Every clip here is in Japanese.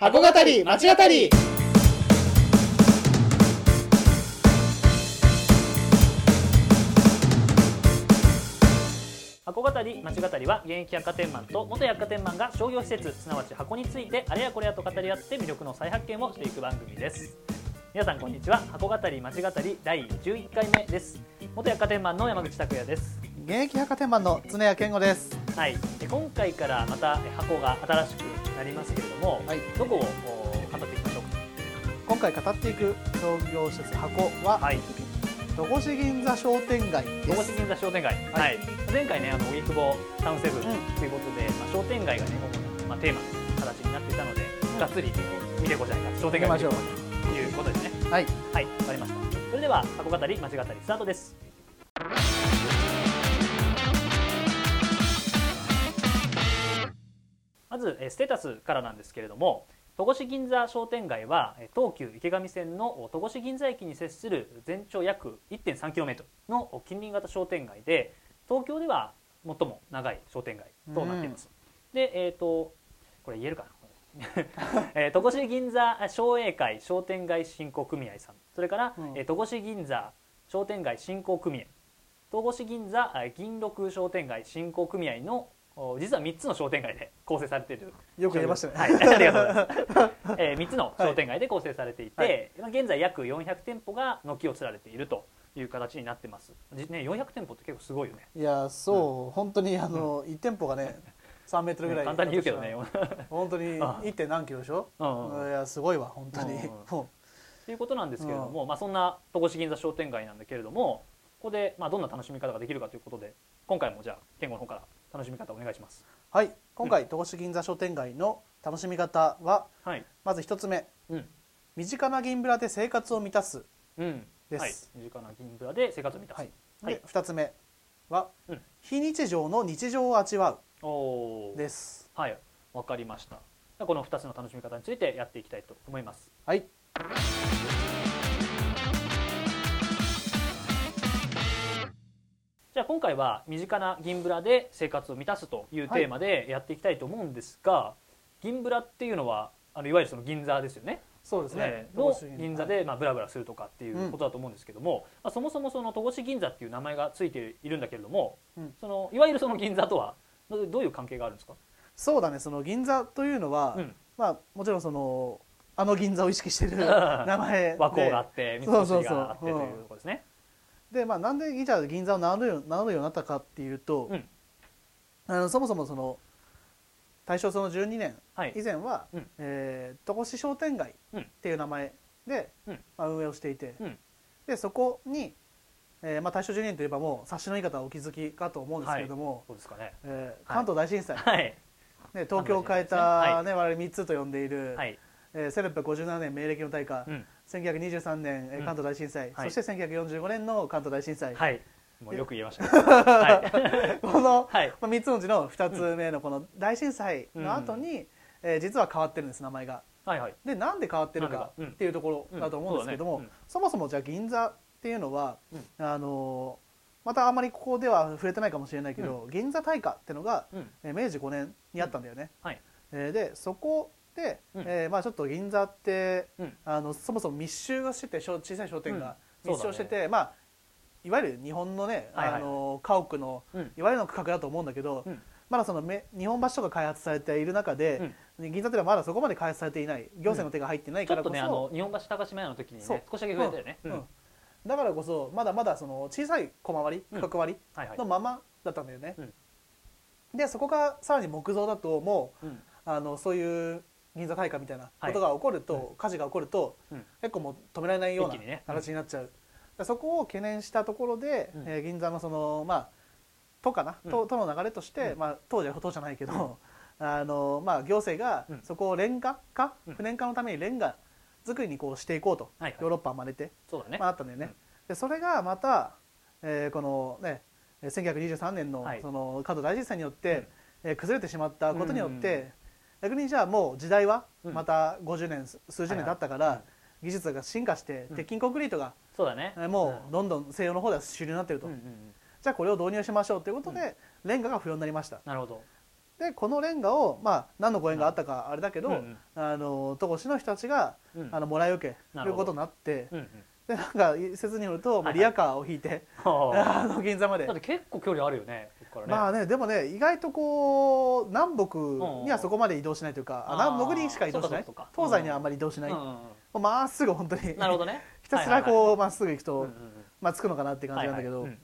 箱語り町語り。箱語り町語りは現役百貨店マンと元百貨店マンが商業施設すなわち箱についてあれやこれやと語り合って魅力の再発見をしていく番組です。皆さんこんにちは。箱語り町語り第11回目です。元百貨店マンの山口拓也です。現役百貨店マンの常谷健吾です。はい。で今回からまたえ箱が新しくなりますけれども、はい。どこをお語っていきましょう今回語っていく商業施設箱は、かはい。戸越銀座商店街戸越銀座商店街、ははい。い前回ねあの荻窪タウンセブンとうん。いうことで、まあ、商店街がね主に、まあ、テーマの形になっていたので、がっつり見てこじゃないか商店街を見ていこうということですね。はい。はいわかりました。それでは箱語り町語りスタートですまずえーステータスからなんですけれども戸越銀座商店街はえー東急池上線の戸越銀座駅に接する全長約 1.3km の近隣型商店街で東京では最も長い商店街となっています、でえっ、とこれ言えるかな？えー戸越銀座商栄会商店街振興組合さん。それから、うん。えー戸越銀座商店街振興組合。戸越銀座あ銀六商店街振興組合のお実は3つの商店街で構成されているよく言えましたね。はい、ありがとうございます、えー、3つの商店街で構成されていて、はい。まあ現在約400店舗が軒を連ねているという形になってます、じね、400店舗って結構すごいよね。いやそう、本当にあの1店舗がね3メートルぐらい簡単に言うけどね 本当にあ 1. 点何キロでしょ？うんうんいやすごいわ本当に。うんうんもということなんですけれども、まあ、そんな戸越銀座商店街なんだけれどもここでまあどんな楽しみ方ができるかということで今回もじゃあ健吾の方から楽しみ方お願いします。うはい今回戸越銀座商店街の楽しみ方ははい。まず1つ目。うん。身近な銀ブラで生活を満たすうん。です。はい、身近な銀ブラで生活を満たす、はい。はい。で2つ目はうん。非日常の日常を味わうです。はい。わかりました。この2つの楽しみ方についてやっていきたいと思います。はいじゃあ今回は身近な銀ブラで生活を満たすというテーマでやっていきたいと思うんですが、銀ブラっていうのはあのいわゆるその銀座ですよね。そうですね。えーの銀座でまあブラブラするとかっていううんことだと思うんですけども、まあ、そもそもその戸越銀座っていう名前がついているんだけれども、うん。そのいわゆるその銀座とはどういう関係があるんですか、そうだね。その銀座というのは、うん。まあもちろんそのあの銀座を意識してる 名前で。和光があって三越があってというところですね。でまあなんでじゃあ銀座を名乗るよ名乗るようになったかっていうと、うん。あのそもそもその大正その12年はい。以前は、うん。えー戸越商店街っていう名前で、うん。まあ、運営をしていて、うん。でそこに、えーまあ、大正12年といえばもう察しのいい方はお気づきかと思うんですけれども、そうですかね。えー関東大震災、はい。ね、東京を変えた、はね我々3つと呼んでいる、はい。えー、1657年明暦の大火、うん1923年、えーうん関東大震災、はいそして1945年の関東大震災、はい。もうよく言えましたね。はい。この、はい。まあ、3つのうちの2つ目のこの大震災の後に、えー実は変わってるんです名前が。はいはい。でなんで変わってるかっていうところだと思うんですけども、うんそうだねそもそもじゃあ銀座っていうのは、うんあのーまたあんまりここでは触れてないかもしれないけど、銀座大火っていうのが、うん。えー明治5年にあったんだよね。はい。えーでそこで、うん。えーまあ、ちょっと銀座って、うん。あのそもそも密集がしてて小小さい商店がうん。密集してて、まあ、いわゆる日本のね、はいはい。あの家屋のうん。いわゆるの区画だと思うんだけど、うん。まだそのめ日本橋とか開発されている中で、銀座っていうのはまだそこまで開発されていない。行政の手が入ってないからこそ、ちょっとねあの日本橋高島屋の時にね少しだけ増えたよね。だからこそまだまだその小さい小回りうん。区画割りの。ままだったんだよね、うん。でそこがさらに木造だともううん。あのそういう銀座大火みたいなはい。ことが起こると、火事が起こると、うん。結構もう止められないような形になっちゃう、でそこを懸念したところで、うん。えー銀座のそのまあ都かな、うん。都都の流れとして、うん。まあ、当時は都じゃないけど、あのまあ、行政がうん。そこをレンガ化、うん。不燃化のためにレンガ作りにこうしていこうと、はいはい。ヨーロッパを真似て、そうだね。ま。あ、あったんだよね、うん。でそれがまた、えーこのねえー1923年のはい。その関東大震災によって、うん。えー崩れてしまったことによって、うん逆にじゃあもう時代はうん。また50年、数十年経ったから、技術が進化してうん。鉄筋コンクリートが、そうだね。えーもうどんどん西洋の方では主流になってると。じゃあこれを導入しましょうということで、レンガが不要になりました。なるほど。でこのレンガを、まあ、何のご縁があったかあれだけど、うんうん。あの戸越の人たちが、うん。あのもらい受けなるほどることになってうんうんでなんか説によると、まあ、はい。はいリヤカーを引いて、はあの銀座まで。あだって結構距離あるよねね、まあねでもね意外とこう南北にはそこまで移動しないというか、ああー南北にしか移動しない。東西にはあんまり移動しない、うんうんうん。まっすぐ本当に。なるほどね。ひたすらこうまっすぐ行くと、うんうんうん。まあ、着くのかなっていう感じなんだけど、はいはい。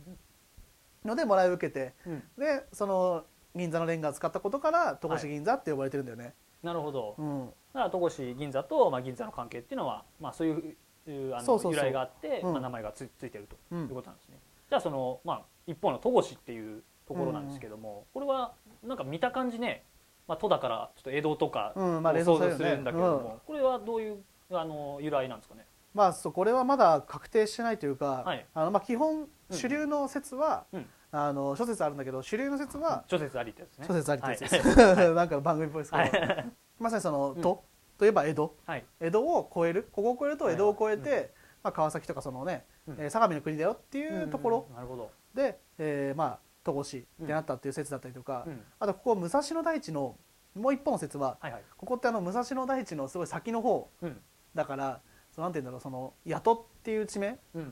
のでもらい受けてうん。うん。でその銀座のレンガを使ったことから戸越銀座って呼ばれてるんだよね、なるほど。うん。だから戸越銀座と、まあ、銀座の関係っていうのは、まあ、そういういうあの由来があって、うん。まあ、名前がつついてるとういうんことなんですね、じゃあその、まあ、一方の戸越っていうところなんですけども、これはなんか見た感じね、まあ、戸だからちょっと江戸とかを連想像するんだけども、これはどういうあの由来なんですかね？まあそうこれはまだ確定してないというか、はい。あのまあ基本うん。主流の説は、うん。あの諸説あるんだけど主流の説は、諸説ありってやつね。諸説ありってやつです、はい。なんか番組っぽいですけど、はい。まさにそのうん。都、といえば江戸。はい。江戸を越える。ここを越えると江戸を越えて、はいはいまあ、川崎とかそのね、うん。えー相模の国だよっていうところうん。なるほど、で、えーまあ戸越ってなったっていう説だったりとか、うん。あとここ武蔵野台地のもう一方の説ははいはい。ここってあの武蔵野台地のすごい先の方うん。だからそのなんて言うんだろうその谷戸っていう地名。うん。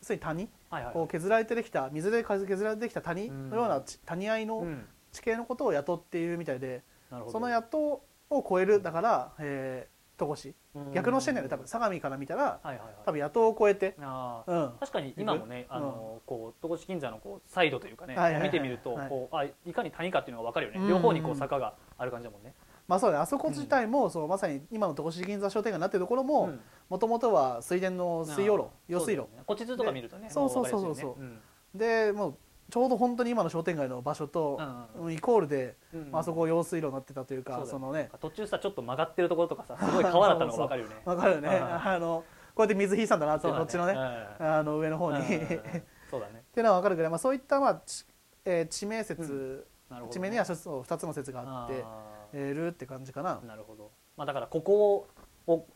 要するに谷はいはい。こう削られてできた水で削られてできた谷のような地谷合のうん。地形のことを雇っていうみたいで、その雇を超えるだから、えー、戸越。うん。逆の視点だよね多分。相模から見たらはいはいはい。多分雇を超えて、うん、確かに今もね、うん。あのこう戸越銀座のこうサイドというかね、はいはいはい見てみると、はいこうあいかに谷かっていうのが分かるよね、うん。両方にこう坂がある感じだもんね。まあそうだねあそこ自体も、そうまさに今の戸越銀座商店街になってるところもうん。もともとは水田の水用路用水路。ねこっち図とか見るとね、そうそうもそうそう。分かりやすいよね。でもうちょうど本当に今の商店街の場所とイコールで、まあそこ用水路になってたというかそのね途中さちょっと曲がってるところとかさすごい川だったのが分かるよね。わかるよね。うん。あのこうやって水引いたんだなってこっちのね。うん。あの上の方に、そうだね。ていうのは分かるぐらい、まあ、そういった、まあちえー地名説、地名にはそう2つの説があってるって感じかな。ー、なるほど。まあだからここを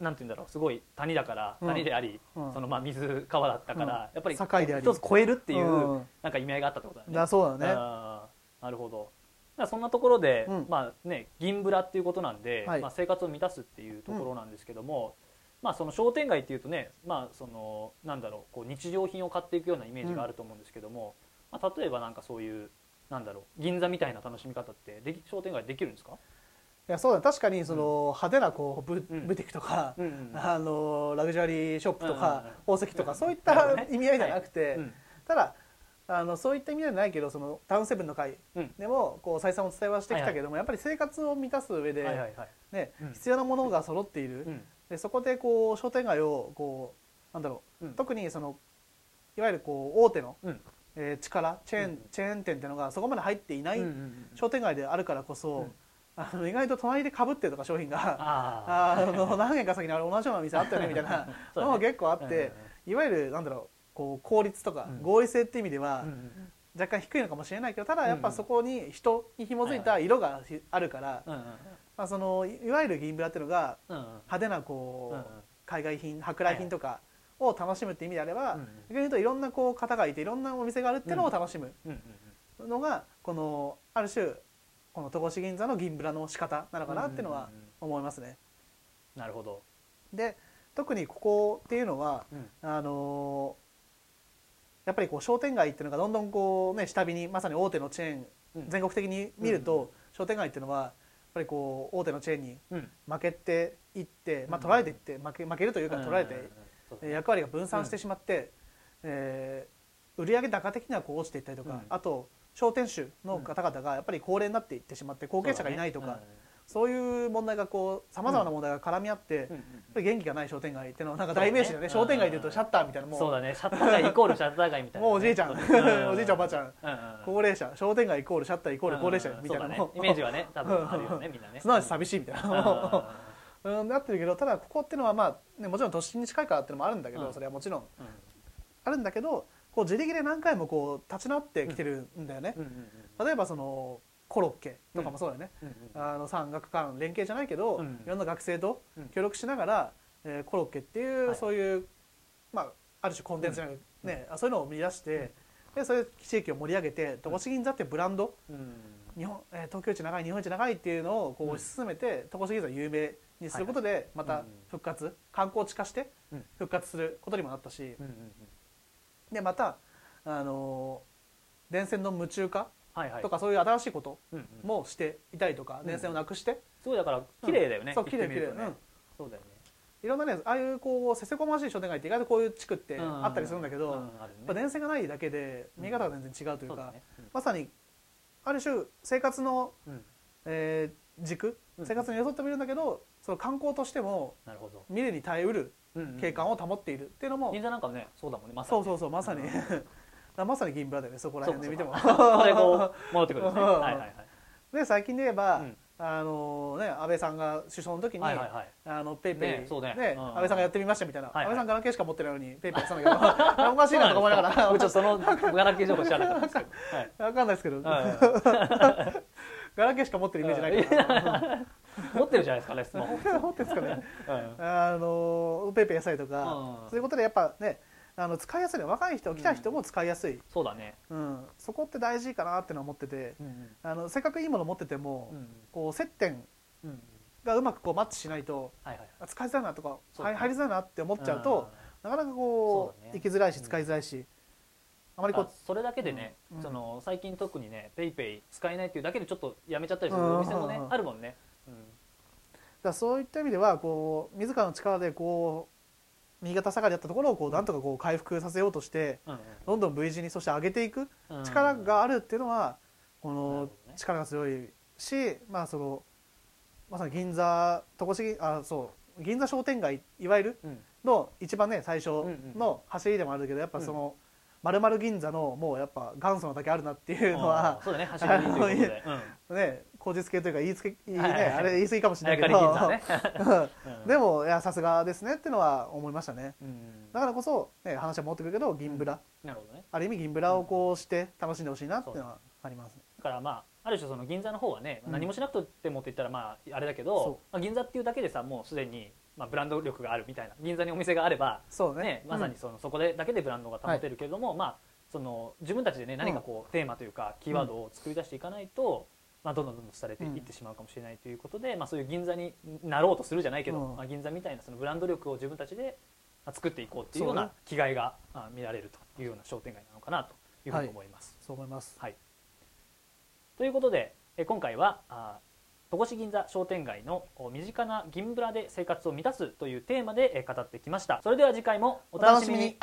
なんて言うんだろうすごい谷だからうん。谷であり、うん。そのまあ水川だったから、やっぱり一つ越えるっていう、うん。なんか意味合いがあったってことだね。だそうだね。なるほど。そんなところで、うん。まあね銀ブラっていうことなんで、はい。まあ、生活を満たすっていうところなんですけども、まあその商店街っていうとねまあそのなんだろうこう日常品を買っていくようなイメージがあると思うんですけども、まあ、例えばなんかそういうなんだろう銀座みたいな楽しみ方ってでき商店街できるんですか、いやそうだね。確かにその派手なこうブ,、うん。ブティックとか、あのラグジュアリーショップとか、宝石とかそういった意味合いじゃなくて、うん。ただあのそういった意味ではないけどそのタウンセブンの会うん。でもこう再三お伝えはしてきたけども、やっぱり生活を満たす上で、ねうん。必要なものが揃っている、うん。でそこでこう商店街をこうなんだろう、うん。特にそのいわゆるこう大手の、うん。えー力チェーン、うん。チェーン店っていうのがそこまで入っていない商店街であるからこそ、うんあの意外と隣でかぶってるとか商品がああの何年か先にあれ同じような店あったよねみたいな のも結構あっうんて、いわゆるなんだろうこう効率とかうん合理性っていう意味では若干低いのかもしれないけどただやっうんぱそこに人に紐づいた色があるから、まあ、そのいわゆる銀ブラっていうのが派手なこう、海外品舶来品とかを楽しむって意味であれば、逆に言うといろんなこう方がいていろんなお店があるっていうのを楽しむのがこのある種この戸越銀座の銀ブラの仕方なのかなっていうのはうんうんうん思いますね。なるほど、で特にここっていうのはうん。あのやっぱりこう商店街っていうのがどんどんこうね下火にまさに大手のチェーンうん。全国的に見るうんと商店街っていうのはやっぱりこう大手のチェーンにうん。負けていって、まあ、うん取られていって負け負けるというか取られてうん。役割が分散してしまって、えー売上高的にはこう落ちていったりとか、うん。あと商店主の方々がやっぱり高齢になっていってしまって後継者がいないとかそう,、いう問題がこうさまざまな問題が絡み合って、やっうん元気がない商店街っていうのはなんか代名詞だよね。商店街でいうとシャッターみたいなもう。そうだね。シャッター街イコールシャッター街みたいなね、もうおじいちゃん、うおじいちゃん。おばあちゃん。高齢者商店街イコールシャッターイコール高齢者みたいなイメージはね多分あるよねみんなね。すなわち寂しいみたいうんな、うん、なってるけどただここっていうのはまあ、ね、もちろん都心に近いからっていうのもあるんだけど、うん。それはもちろんあるんだけどこう自力で何回もこう立ち直ってきてるんだよね、うんうん例えばそのコロッケとかもそうだよね、うんうんあの産学官連携じゃないけど、うんいろんな学生とうん。協力しながら、えーコロッケっていう、はい。そういう、まあ、ある種コンテンツじゃない、ねそういうのを生み出して、でそれで地域を盛り上げて戸越銀座っていうブランドうん。日本、えー東京一長い日本一長いっていうのをこううん推し進めて、戸越銀座を有名にすることでまたうん復活、観光地化してうん。復活することにもなったし、うんうんうんでまたあのー電線の夢中化とかそういう新しいこともしていたりとか、うん電線をなくして、すごいだから綺麗だよね、そう綺麗綺麗。うん。そうだよね。いろんなねああいうこうせせこましい商店街って意外とこういう地区ってあったりするんだけど、うんやっぱ電線がないだけで見え方が全然違うというか、まさにある種生活の、うえー軸うん生活に寄ってもいるんだけどその観光としてもなるほど。未練に耐えうる景観を保っているっていうのも、銀座なんかもねそうだもんねまさにそうそうそうまさに、まさに銀ブラだよねそこら辺で見ても。戻ってくるんですね。う んはいはい。はいで最近で言えば、うん。あのね安倍さんが首相の時に、はいはいはい。あの PayPay ねそうね。うん安倍さんがやってみましたみたいな、はいはい。安倍さんガラケーしか持ってないのに PayPay やってたんだけど。おかしいなとか思いながら。僕ちょっとそのガラケー情報知らなかったんですけど。はい。わかんないですけど、はい。はいガラケーしか持ってるイメージないから、うん持ってるじゃないですかねスマホ 持ってるんですかね。うん。あの PayPay 野菜とか、うん。そういうことでやっぱねあの使いやすいの若い人来た人も使いやすい、そうだね。うん。そこって大事かなってのは思っててうんうん。あのせっかくいいもの持ってても、うんこう接点うんがうまくこうマッチしないとはいはいあ使いづらいなとか、ね。入りづらいなって思っちゃうと、なかなかこうね。行きづらいし使いづらいし、あまりこあそれだけでね、うん。その最近特にねペイペイ使えないっていうだけでちょっとやめちゃったりするうんお店もねうんあるもんね、うんうだそういった意味ではこう自らの力でこう右肩下がりだったところをこうなんとかこう回復させようとしてうん。どんどん V 字にそして上げていくうん力があるっていうのはこの力が強いしまあそのまさに銀座戸越銀あそう銀座商店街いわゆるうん。の一番ね最初の走りでもあるけどやっぱその丸々銀座のもうやっぱ元祖のだけあるなっていうのはそうだね。走りということで、うん、ね口実系というか言いつけいいねはいはいはいあれ言い過ぎかもしれないけどね、でもいやさすがですねっていうのは思いましたねうんだからこそ、ね、話は持ってくるけど銀ブラ、なるほどねある意味銀ブラをこうして楽しんでほしいなっていうのはあります、だからまあある種その銀座の方はね、何もしなくてもって言ったらまああれだけど、まあ、銀座っていうだけでさもうすでにまあブランド力があるみたいな銀座にお店があればそうねね、まさにそのそこでだけでブランドが保てるけれども、まあその自分たちでね何かこうテーマというかキーワードを作り出していかないと、まあ、どんどんどんどん廃れていってしまうかもしれないということで、まあ、そういう銀座になろうとするじゃないけど、うん。まあ、銀座みたいなそのブランド力を自分たちでまあ作っていこうっていうような気概があ見られるというような商店街なのかなというふうに思います。そう思います。はい、ということでえ今回はあ戸越銀座商店街のお身近な銀ブラで生活を満たすというテーマでえ語ってきました。それでは次回もお楽しみに